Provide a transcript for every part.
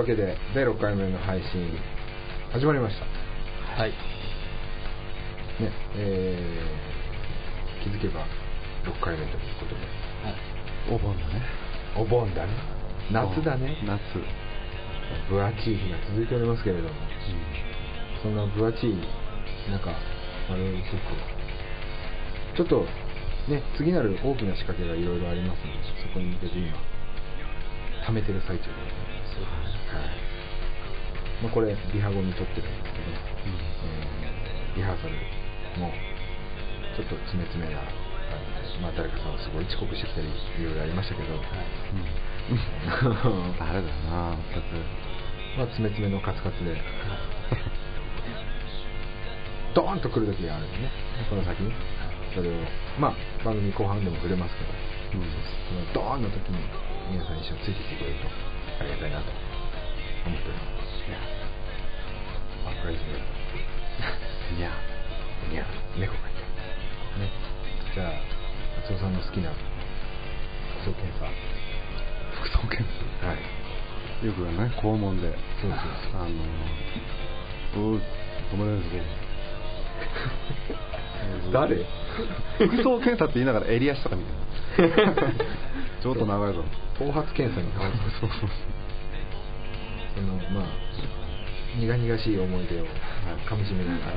わけで第6回目の配信始まりました。はい。ねえー、気づけば6回目ということで。はい。お盆だね。お盆だね。夏だね。夏。分厚い日が続いておりますけれどもそんな分厚い中我々にとってはちょっとね次なる大きな仕掛けがいろいろありますのでそこに向けて今貯めてる最中で。ございますまあ、これリハ後に撮ってるんですけど、えーリハーサルもちょっと詰め詰めな感じで、まあ、誰かさんすごい遅刻してきたりいろいろありましたけど、うん。誰だよな全くまあ詰め詰めのカツカツでドーンと来る時があるんでね。この先に。それをまあ番組後半でも触れますけどうん。そのドーンの時に皆さん一緒についてきてくれるとありがたいなと思っておりますいやあこれですねいやいや猫がいたねじゃあ松尾さんの好きな服装検査服装検査はいよくね肛門でそうそうあのおう止まれないぞ誰服装検査って言いながら襟足とか見てるちょっと長いぞ頭髪検査に関するそうそうそのまあ苦々しい思い出をかみしめながら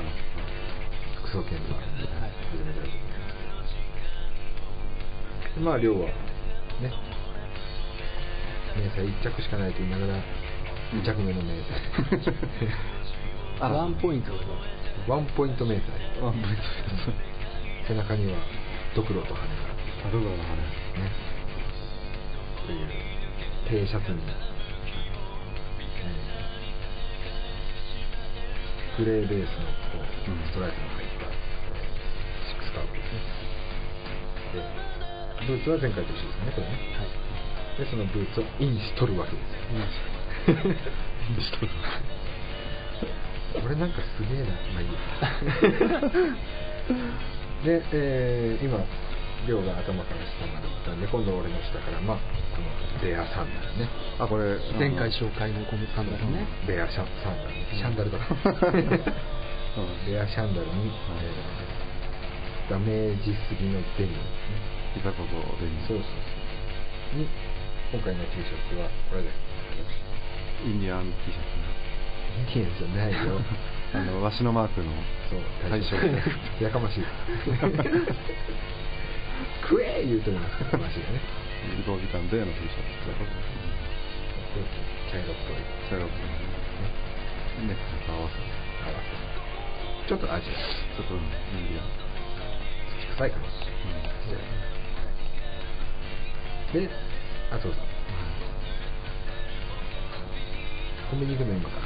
服装検査を始めたいと思いますまあ量はね。明細1着しかないと言いながら2着目の明細。あらワンポイントでワンポイント明細。ワンポイント背中にはドクロと羽が。あどこだろうあれね。という低シャツに、えーグレーベースのこうストライプの入ったシックスカーブですねでブーツは前回と一緒ですねこれねはい。でそのブーツをインしとるわけですよインしとるこれなんかすげえなまあいいやで、えー今亮が頭から下まで行ったんで今度俺の下からまあこのベアサンダルねあこれ前回紹介のこのサンダルね。ベアシャサンダル。ねシャンダルだ うアシャンダルに、えーダメージすぎのデニムですね。いざこそでそうそうそうに今回の T シャツはこれで。すインディアン T シャツインディアンじゃないよ。あのわしのマークの対象。やかましい。食え言うとりますやかましいよね。移動時間での T シャツっぽい茶色くねネクタイと合わせてちょっとアジちょっとインディアンア土臭いかもしれないであそうそうコンビニでも今から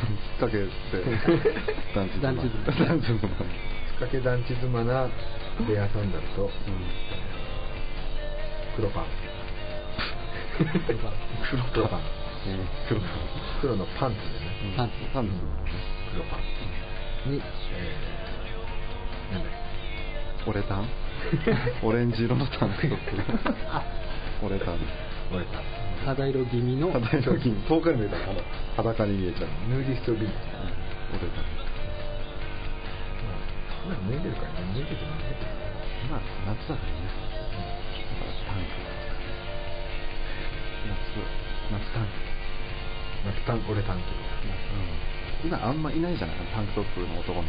きっかけで団地団地妻団地妻つっかけ団地妻なベアサンダルと黒パン黒黒パンうん。黒黒のパンツでね。パンツパンツ。黒パンに、えー、なんだっオレタンオレンジ色のタン。クトップオレタン。け俺か肌色気味の。肌色金遠くに見えたら裸に見えちゃう。ヌーディストビーチ。オレタン。まあ脱いでるからね。脱いでても脱いでてまあ夏だからねだからタンク夏夏タンク夏タン俺タンクうん。今あんまいないじゃないタンクトップの男の子。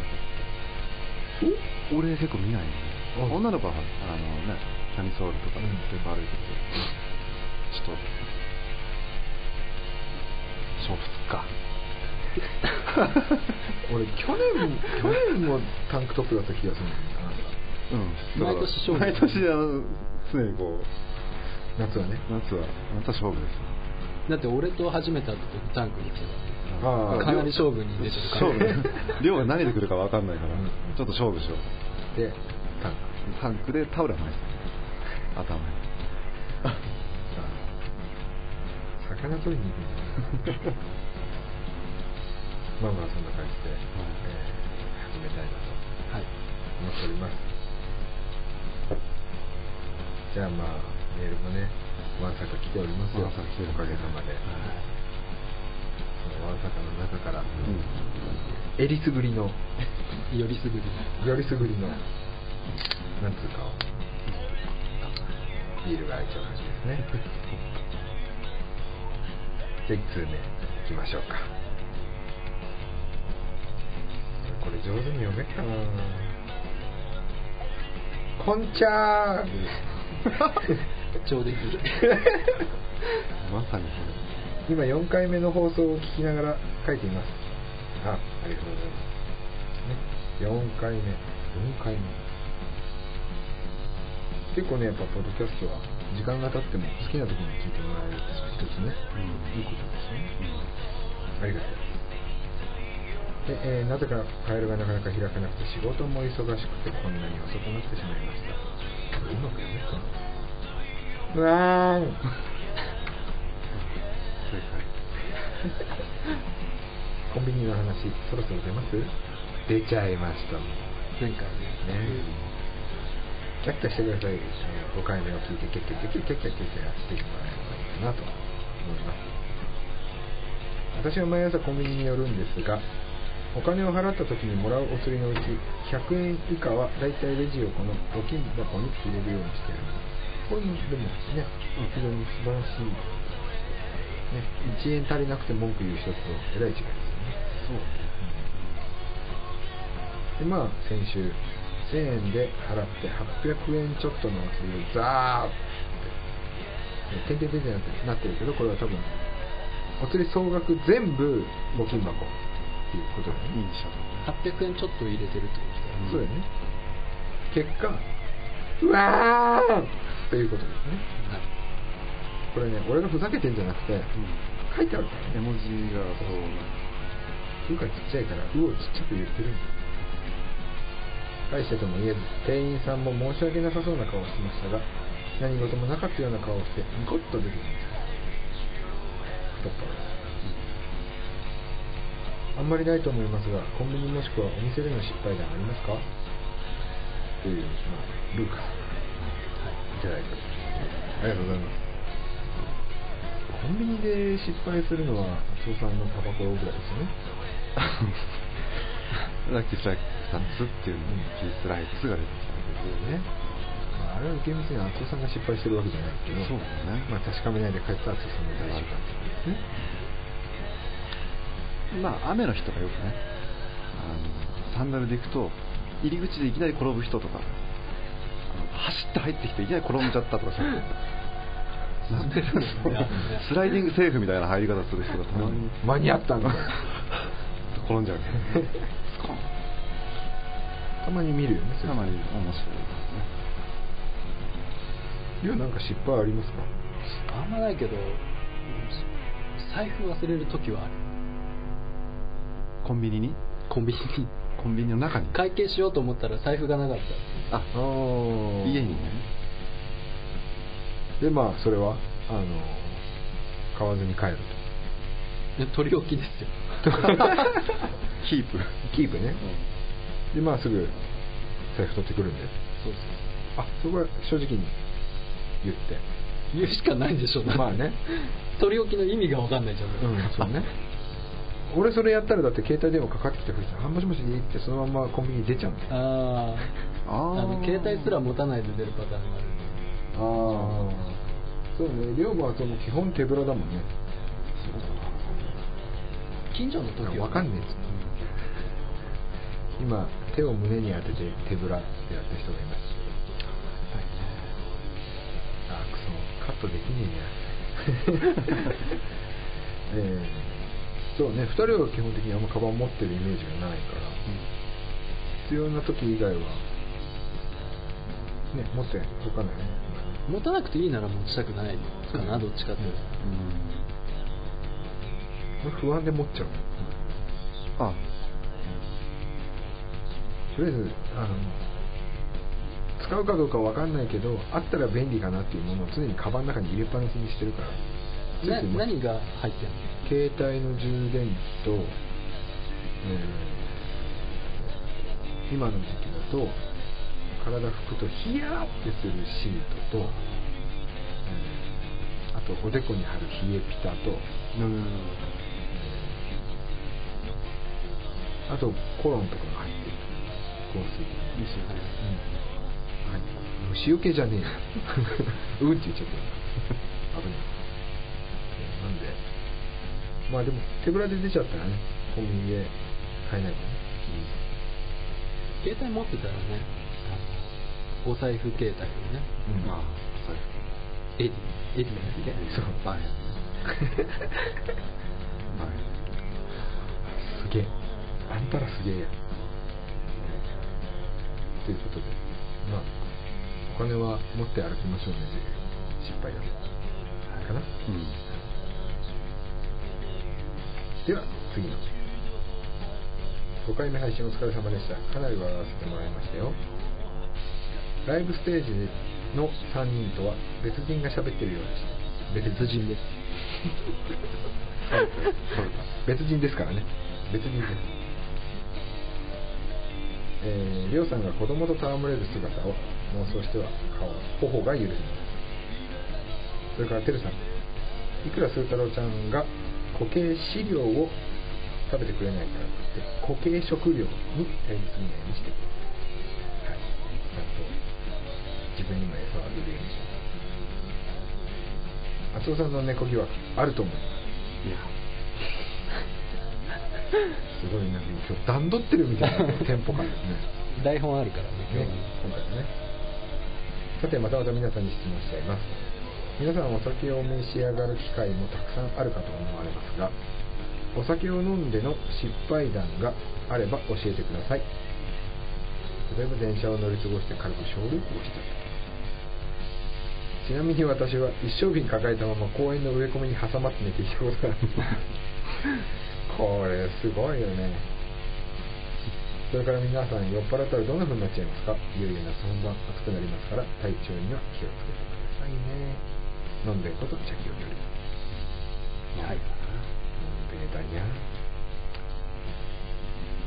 俺結構見ないよね。あ女の子はあのねキャミソールとかでうん。結構歩いてるけどちょっと勝負すっか。俺去年去年もタンクトップだった気がするんだようん。毎年勝負毎年あの常にこうな夏はね。夏は夏は勝負ですだって俺と初めて会った時タンクに来てた。ああ。かなり勝負に出てるから。勝負量が何で来るか分かんないから、うん。ちょっと勝負しよう。でタンク。タンクでタオルは巻い。てた頭。に魚取りに行くんじゃない？まあまあそんな感じで、えー始めたいなとはい。思っております。じゃあまあメールもねわんさか来ておりますよ。おかげさまで、わさかの中からうん。えりすぐりの。よりすぐりよりすぐりの。なんつうかビールが開いちゃう感じですね。じゃあ1通目いきましょうか。これ上手に読めっかなこんちゃー 超できるまさに。今4回目の放送を聞きながら書いています。あありがとうございます、ね、4回目。4回目。結構ねやっぱポッドキャストは時間が経っても好きな時に聞いてもらえるって一つね、いいことですね。ありがとうで、えーなぜかカエルがなかなか開かなくて仕事も忙しくてこんなに遅くなってしまいました。うまく読めるかなうわーん正コンビニの話そろそろ出ます？出ちゃいました。も前回ねねキャッキャしてください。5回目を聞いてキャッキャキャッキャキャッキャキャッキャしてもらえればいいかなと思います私は毎朝コンビニに寄るんですがお金を払った時にもらうお釣りのうち100円以下はだいたいレジをこの募金箱に入れるようにしてるんですこれもでもね。非常に素晴らしい、ね、1円足りなくて文句言う人とえらい違いですよねでまあ先週1000円で払って800円ちょっとのお釣りをザーって点々点々なってるけどこれは多分お釣り総額全部募金箱っていうことだよね。いいでしょ800円ちょっと入れてるってことだよね。そうだよね。結果うわーということですね。はい。これね俺がふざけてんじゃなくて書いてあるからね。絵文字がそううがちっちゃいからうをちっちゃく言ってるんだ返してとも言えず店員さんも申し訳なさそうな顔をしてましたが何事もなかったような顔をしてニコッと出てきました。太っ腹です。あんまりないと思いますがコンビニもしくはお店での失敗談ありますか？という、まあ、ルーカスいただいておりますありがとうございます。コンビニで失敗するのは松尾さんのタバコぐらいですよね。さっきさ2つっていうのにピースライツが出てきたんですよね。まあ、あれは厳密には松尾さんが失敗してるわけじゃないけどそうだね。まあ、確かめないで帰った松尾さんの大失敗ですねまあ雨の日とかよくねあのサンダルで行くと入り口でいきなり転ぶ人とか走って入ってきていきなり転んじゃったとかそういうなんでスライディングセーフみたいな入り方する人がたまに。間に合ったんだ。転んじゃうたまに見るよね。たまに面白いですね。いやなんか失敗ありますか？あんまないけど財布忘れる時はある。コンビニに？コンビニにコンビニの中に。会計しようと思ったら財布がなかった。あ。あー。家にね。でまあそれはあの買わずに帰るで取り置きですよ。と キープ。キープね。でまあすぐ財布取ってくるんで。そうそあそこは正直に言って。う言うしかないでしょまあね。取り置きの意味が分かんないじゃん、うんそうね俺それやったらだって携帯電話かかってきてくれて「あもしもし」ってそのままコンビニ出ちゃうんだよ。ああ携帯すら持たないで出るパターンがあるああそうね龍馬はその基本手ぶらだもんね。近所の時はわかんねえっつって。今手を胸に当てて手ぶらってやった人がいます。あくそ。カットできねえや。えーそうね2人は基本的にあんまカバン持ってるイメージがないから、必要な時以外はね持っておかないね。持たなくていいなら持ちたくない。かなどっちかっていうと。俺不安で持っちゃう。あ。とりあえずあの使うかどうかわかんないけどあったら便利かなっていうものを常にカバンの中に入れっぱなしにしてるからな何が入ってんの？携帯の充電器と、えー今の時期だと体拭くとヒヤーってするシートと、えーあとおでこに貼る冷えピタと、うん。あとコロンとかが入ってる香水。西よねはい、虫除けじゃねえよ うんって言っちゃったまあでも手ぶらで出ちゃったらねコンビニで買えないもんね、携帯持ってたらねお財布携帯をねうん。まあそうエディエディだっけそう。バーやバすげえ。あんたらすげえや。ということで。まあお金は持って歩きましょうね。失敗だかな、ーうんでは次の5回目配信お疲れ様でした。かなり笑わせてもらいましたよ。ライブステージの3人とは別人が喋ってるようでした。別人です。別人ですからね。別人です。えー、りょうさんが子供と戯れる姿を妄想しては顔頬が許せないそれからてるさん。いくらスー太郎ちゃんが固形飼料を食べてくれないからって固形食料に頼りすぎないようにしてくれはいちゃんと自分にも餌をあげるようにします厚尾さんの猫疑惑あると思ういやすごいなんか今日段取ってるみたいなテンポ感ですね台本あるからねね、今回はねさてまたまた皆さんに質問しちゃいます皆さんお酒を召し上がる機会もたくさんあるかと思われますがお酒を飲んでの失敗談があれば教えてください。例えば電車を乗り過ごして軽く小旅行をした。りちなみに私は一升瓶抱えたまま公園の植え込みに挟まって寝ていたことがあります。これすごいよね。それから皆さん酔っ払ったらどんな風になっちゃいますか？いよいよ夏本番暑くなりますから体調には気をつけてくださいね。飲ん。でること茶気をよりはい飲ん。でたにゃ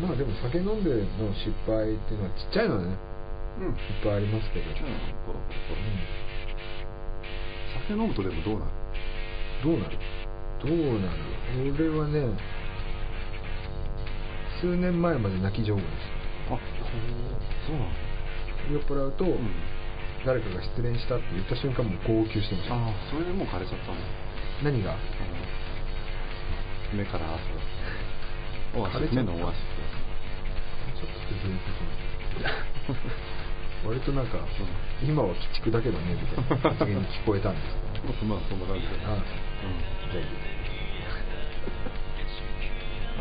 まあでも酒飲ん。での失敗っていうのはちっちゃいのはねうん。いっぱいありますけど、じゃあこうこう酒飲むとでもどうなるどうなるどうなる俺はね数年前まで泣き上手であそうなのす酔っ払うと、うん誰かが失恋したって言った瞬間もう号泣してました。ああそれでもう枯れちゃったの？何が？目から汗 オアシス目のオアシちょっとってどういうこと割となんか、今は鬼畜だけどねみたいな発言に聞こえたんですけど。スまあそんな感じで。ああじゃあいいよ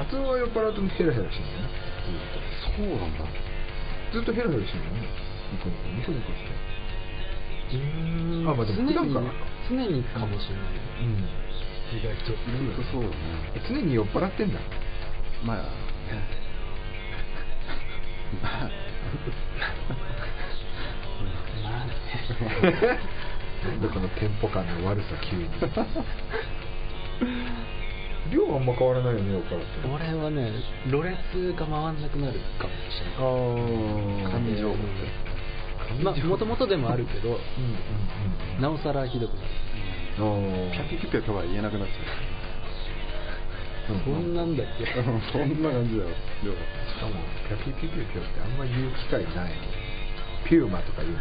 厚尾は酔っ払うとヘラヘラしてるの？ねそうなんだ。ずっとヘラヘラしてるの？ねニコニコニコニコしてうーん。あまあでも常に普段から常にかもしれない、うん。意外と。意外とそうだね。常に酔っ払ってんだ。まあね。ま あまあね。なんでこのテンポ感の悪さ急に。量はあんま変わらないよね酔っ払って。俺はねろれつが回んなくなるかもしれない。ああ感情まあもともとでもあるけどうんうんうんなおさらひどくなる。ピャピピピャとは言えなくなっちゃう。んそんなんだっけ？うそんな感じだよ。しかもピャピピピピョってあんま言う機会ない。ピューマとか言うの。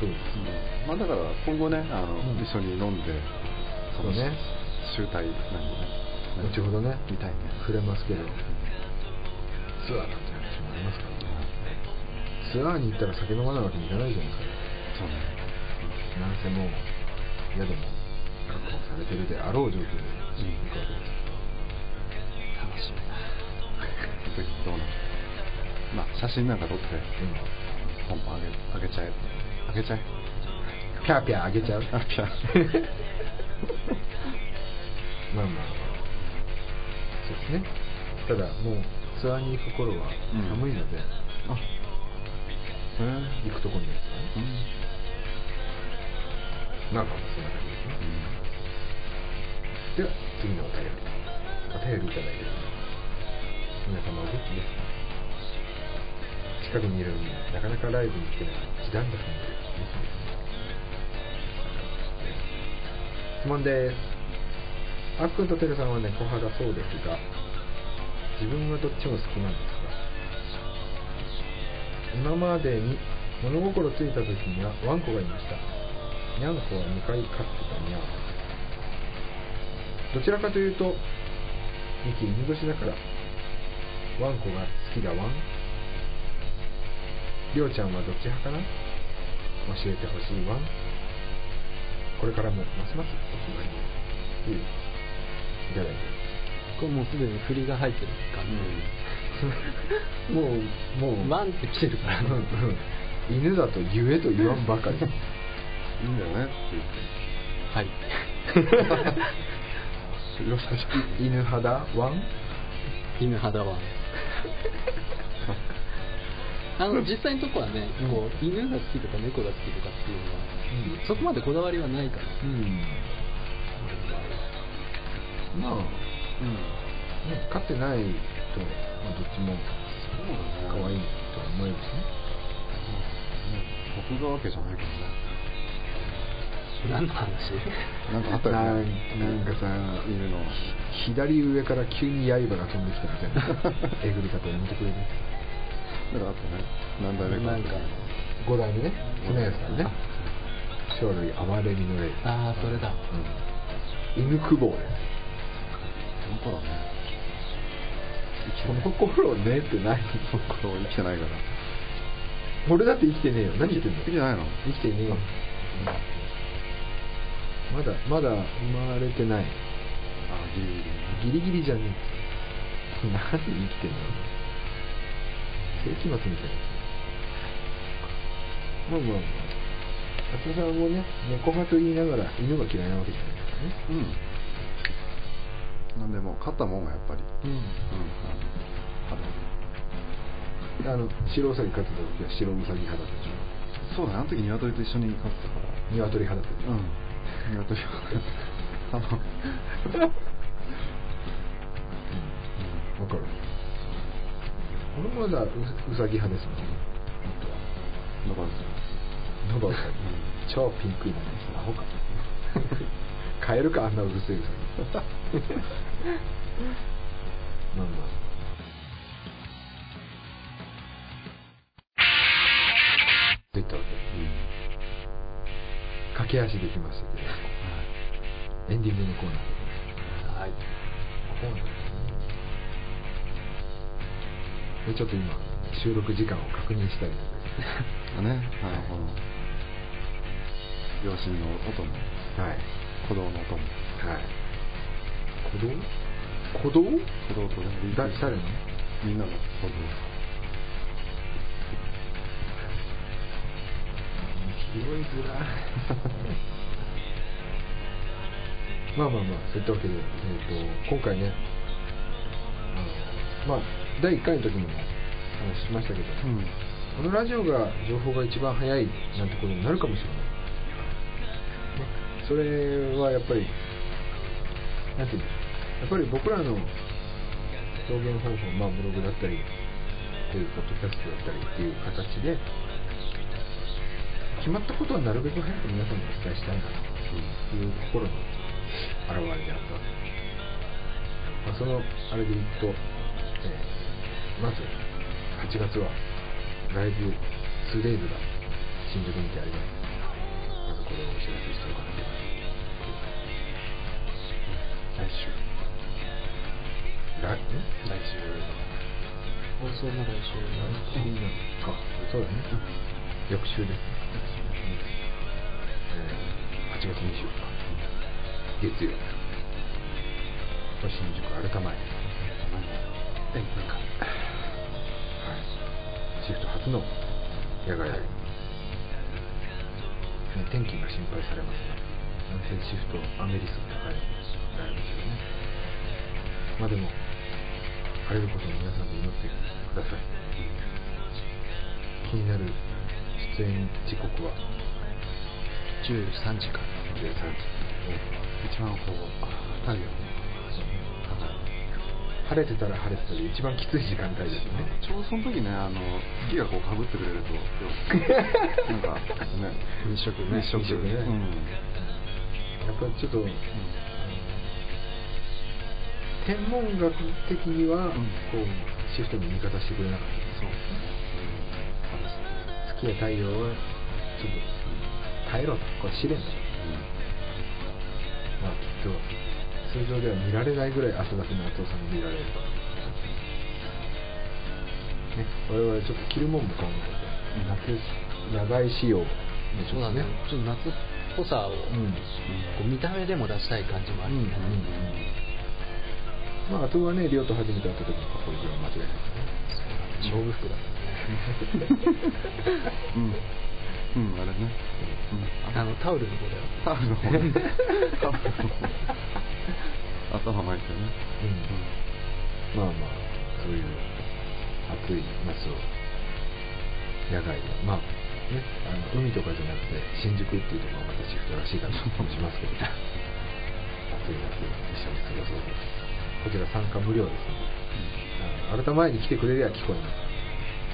そ うですまあだから今後ねあの、うん。一緒に飲んでそうね。集大何ね後ほどね見たいね。触れますけどツアーなんて話もありますからね。ツアーに行ったら酒飲まないわけにいかないじゃないですか。そうねなんせもう宿も確保されてるであろう状況で行くわけです楽しみだ。どうなるまあ写真なんか撮ってうんポンポンあげあげちゃえ。あげちゃえ？ピャーピャーあげちゃう。あピャ まあまあですね。ただもうツアーに行く頃はうん。寒いので、あ。行くとこによってはねうん。まあまあまあそんな感じですね、では次のお便り。お便りいただいてます皆様お元気ですか近くにいるのになかなかライブに行けない時短ださんで質問ですあっくんとてるさんは猫派だそうですが自分はどっちも好きなんですか？今までに物心ついた時にはワンコがいました。ニャンコは2回飼ってたニャン。どちらかというとミキ犬年だからワンコが好きだワン。りょうちゃんはどっち派かな？教えてほしいワン。これからもますますお決まりにいいただいてこれもうすでに振りが入ってる感じ、もうもうワンって来てるから、うんうん犬だと言えと言わんばかり。いいんだよねってはい言って。よしよし犬派だ？ワン？犬派だわ。あの実際のとこはね、こう犬が好きとか猫が好きとかっていうのは、うん。そこまでこだわりはないから。うんまあ、うん。ね、飼ってないと、まあ、どっちも可愛いとは思えるしね。僕がわけじゃないけどね何の話なんかあったよね なんなんかさ犬の。左上から急に刃が飛んできたみたいな。えぐり方やめてくれるなんかあったね。何代目か。なんか5代目ね。船安さんね。生類哀れみの霊。ああそれだ。うん。犬久保ですこの頃ね。この頃ねって何その頃生きてないから。俺だって生きてねえよ。何言ってんの？生きてないの？生きてねえよ、まだまだ生まれてない。あギリギリギリギリじゃねえ。なんで生きてんの？世紀末みたいな。まあまあまあ。松田さんもね猫派と言いながら犬が嫌いなわけじゃないからね。うんなん。でも勝ったもんがやっぱり。うん。うん。あのあの白ウサギ飼ってた時は白ウサギ派だったでしそうだね。あの時鶏と一緒に飼ってたから。ょ鶏派だったでしょ。うん。鶏があのわかる。俺まだウウサギ派ですもんね。だからですよノバウサギ。超ピンクいなね。アホか買えるかあんなうるせえウサギまあまあ。といったわけ。で駆け足できましたけど。エンディングのコーナーで。はい。コーナー。ですねでちょっと今収録時間を確認したいのであね。あのこの両親の音も。はい鼓動の音もはい。鼓動鼓動鼓動とねだ誰の？みんなの鼓動拾いづらいまあまあまあそういったわけで、えー、と今回ねあのまあ第1回の時にも話しましたけど、うん。このラジオが情報が一番早いなんてことになるかもしれない、まあそれはやっぱりなんていうのやっぱり僕らの表現方法、まあ、ブログだったりこういうポッドキャストだったりっていう形で決まったことはなるべく早く皆さんにお伝えしたいなという心の表れであったわけ。です、まあ、そのあれでいくと、えーまず8月はライブ 2days が新宿にてあります。まずこれをお知らせしておかなければ。来週。来ん来週。放送まだ一緒来週。なのかそうだね、翌週。ですね、えー8月24日月曜新宿アルタ前えなんかはい、シフト初の野外ライブ、ね、天気が心配されますが男性シフトアメリスが高いですよねまあでも晴れることを皆さんで祈ってください気になる出演時刻は13時から13時一番こう太陽晴れてたら晴れてたで一番きつい時間帯です。よねちょうどその時ねあの月がこうかぶってくれると なんかね日食ね。日食日食ね。うん。やっぱりちょっと、あの天文学的には、ん。こうシフトの見方してくれなかったそう。ですね月や太陽はちょっと耐えろと。これ試練だとまあきっと通常では見られないぐらい汗だくの厚尾さんに見られると。ね我々ちょっと着るもんも買わなかった夏長い仕様でちょっとね。ちょっと夏っぽさを、うん。こう見た目でも出したい感じもあるよね、まああとはねリオと初めて会った時のこいいぐらい間違いない勝負服だったね。うん。うんあれね。あのタオルの方だよ。タオルの方ねタオルの方頭巻いてね。うん。まあまあそういう暑い夏を野外で。まあねあの海とかじゃなくて新宿っていうところがまたシフトらしいかなと思いますけど。暑い夏を一緒に過ごそうとこちら参加無料です。ので、あなた前に来てくれりゃ聞こえます。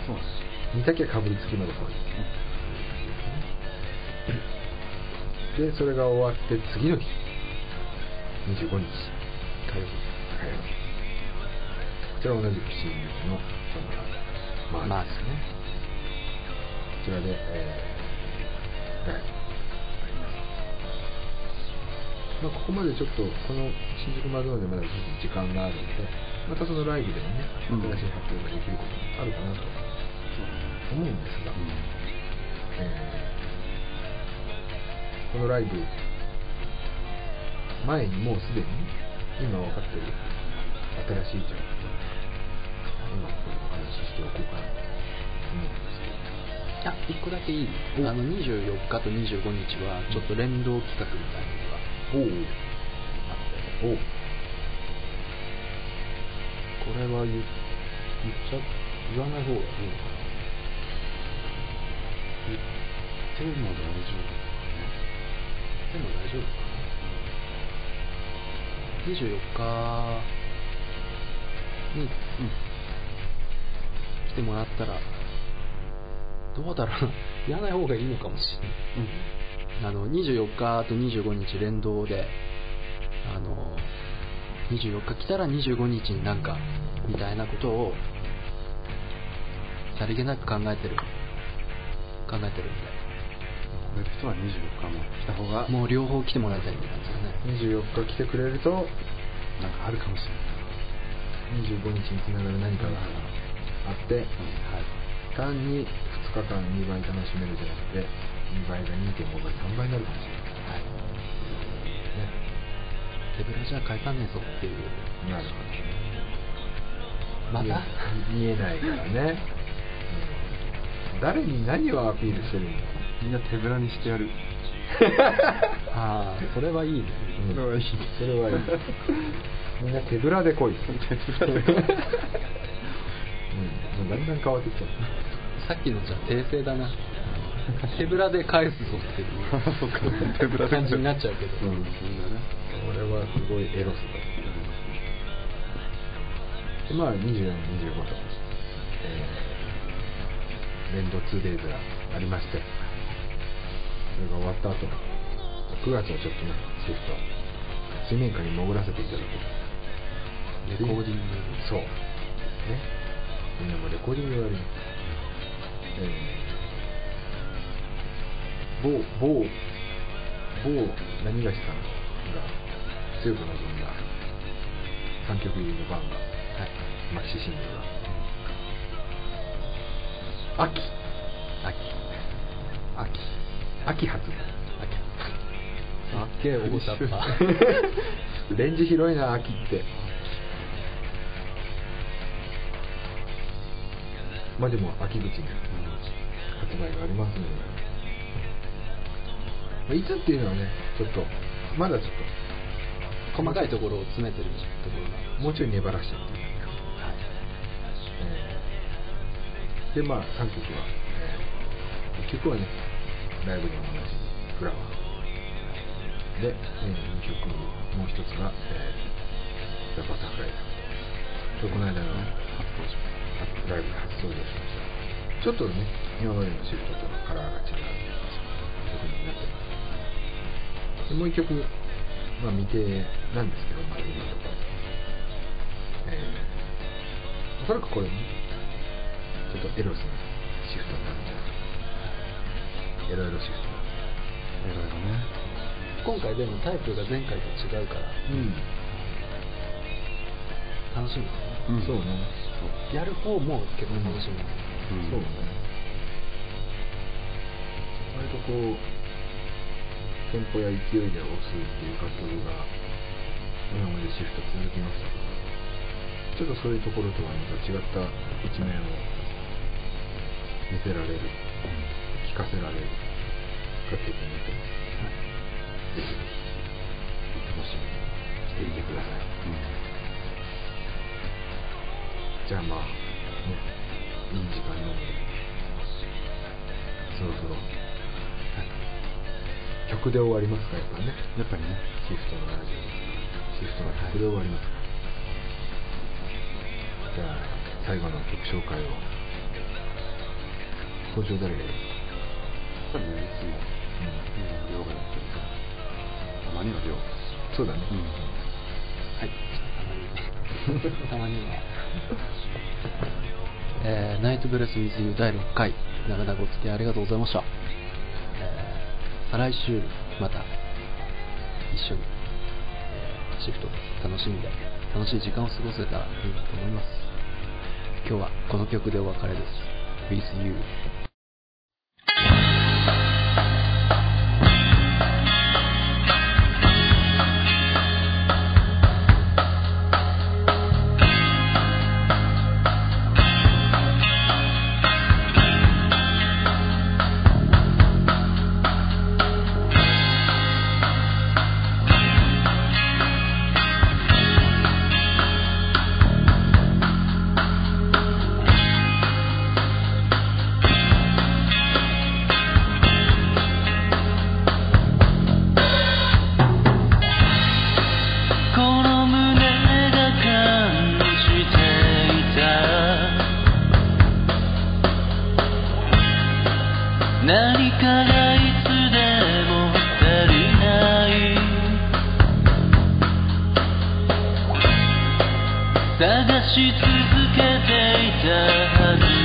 そうです。見たきゃかぶりつきまで来い。でそれが終わって次の日。25日火曜日。火曜日。こちら同じく新宿のそのまあですね。こちらで、えー、まあ、ここまでちょっとこの新宿マドンナでまだ時間があるのでまたそのライブでもねうん。新しい発表ができることもあるかなと思うんですが、えーこのライブ前にもうすでに今分かってる新しい情報今ここでお話ししておこうかなと思うんですけど。あ1個だけいい？あの24日と25日はちょっと連動企画みたいなのがおう。おう。これは言言っちゃ言わない方がいいのか手も大丈夫なでも大丈夫かな24日に来てもらったらどうだろうな言わない方がいいのかもしれないあの24日と25日連動であの24日来たら25日になんかみたいなことをさりげなく考えてる考えてるんでこれる人は24日も来た方がもう両方来てもらいたいって感じだね24日来てくれるとなんかあるかもしれない。25日につながる何かがあって、単に2日間2倍楽しめるじゃなくて2倍が2.5倍3倍になるかもしれない、ね。手ぶらじゃ返さねえぞっていうなるほど見え見えないからね、うん誰に何をアピールしてるんだみんな手ぶらにしてやる。ああそれはいいね。うん。それはいい。それはいい。みんな手ぶらで来い。手ぶらで。来 いうん、もうだんだん変わってきちゃった。さっきのじゃ訂正だな手ぶらで返すぞっていう そっか手ぶらで感じになっちゃうけど、うんこれはすごいエロスだでまあ24、25と、えー、連動 2days がありまして、それが終わった後、9月はちょっとね、シフト、水面下に潜らせていただく。レコーディングそう。ね。みんなもレコーディングをやります。えー、某、某、某何がしさんが強く望んだ3曲入りのバンが、はい。マキシシングルが、秋、秋。秋、秋発売。秋。すっげえ大雑把レンジ広いな、秋って。まあでも、秋口に発売がありますので、まあいつっていうのはね、ちょっと、まだちょっ細かいところを詰めてるところがと、もうちょい粘らしてっていう感じかえーで、まあ、3曲は、え1曲はね、ライブでも同じフラワー。で、え2曲、もう一つが、えー、ザ・バタフライとこの間の初登場ライブで初登場しました。ちょっとね、今までのシフトとカラーが違う曲になってます。でもう一曲、まあ、未定なんですけど、まだ今のところ。えー、おそらくこれね、ちょっとエロスなシフトになるんじゃないエロエロシフトいろいろね。今回でもタイプが前回と違うからうん、楽しみですね、うんそうね。やる方も結構楽しみです、うん。そうね。割とこう、テンポや勢いで押すっていう楽曲が、今までシフト続きましたから、ちょっとそういうところとはまた違った一面を見せられる、聞かせられる楽曲になってます。ぜひぜひ、楽しみにしていてください。じゃあまあ、ね、いい時間なので、そろそろ、曲で終わりますか、やっぱね。やっぱりねシフトのラジオシフトの曲で終わりますか。じゃあ、最後の曲紹介を。今週誰がやる？多分ねいつも今量がやってるたまには量そうだね。うんはい たまにねえーナイトブレス with you 第6回長々お付き合いありがとうございました、えー再来週また一緒に、えーシフト楽しんで楽しい時間を過ごせたらいいなと思います。今日はこの曲でお別れです。With you 探し続けていたはず。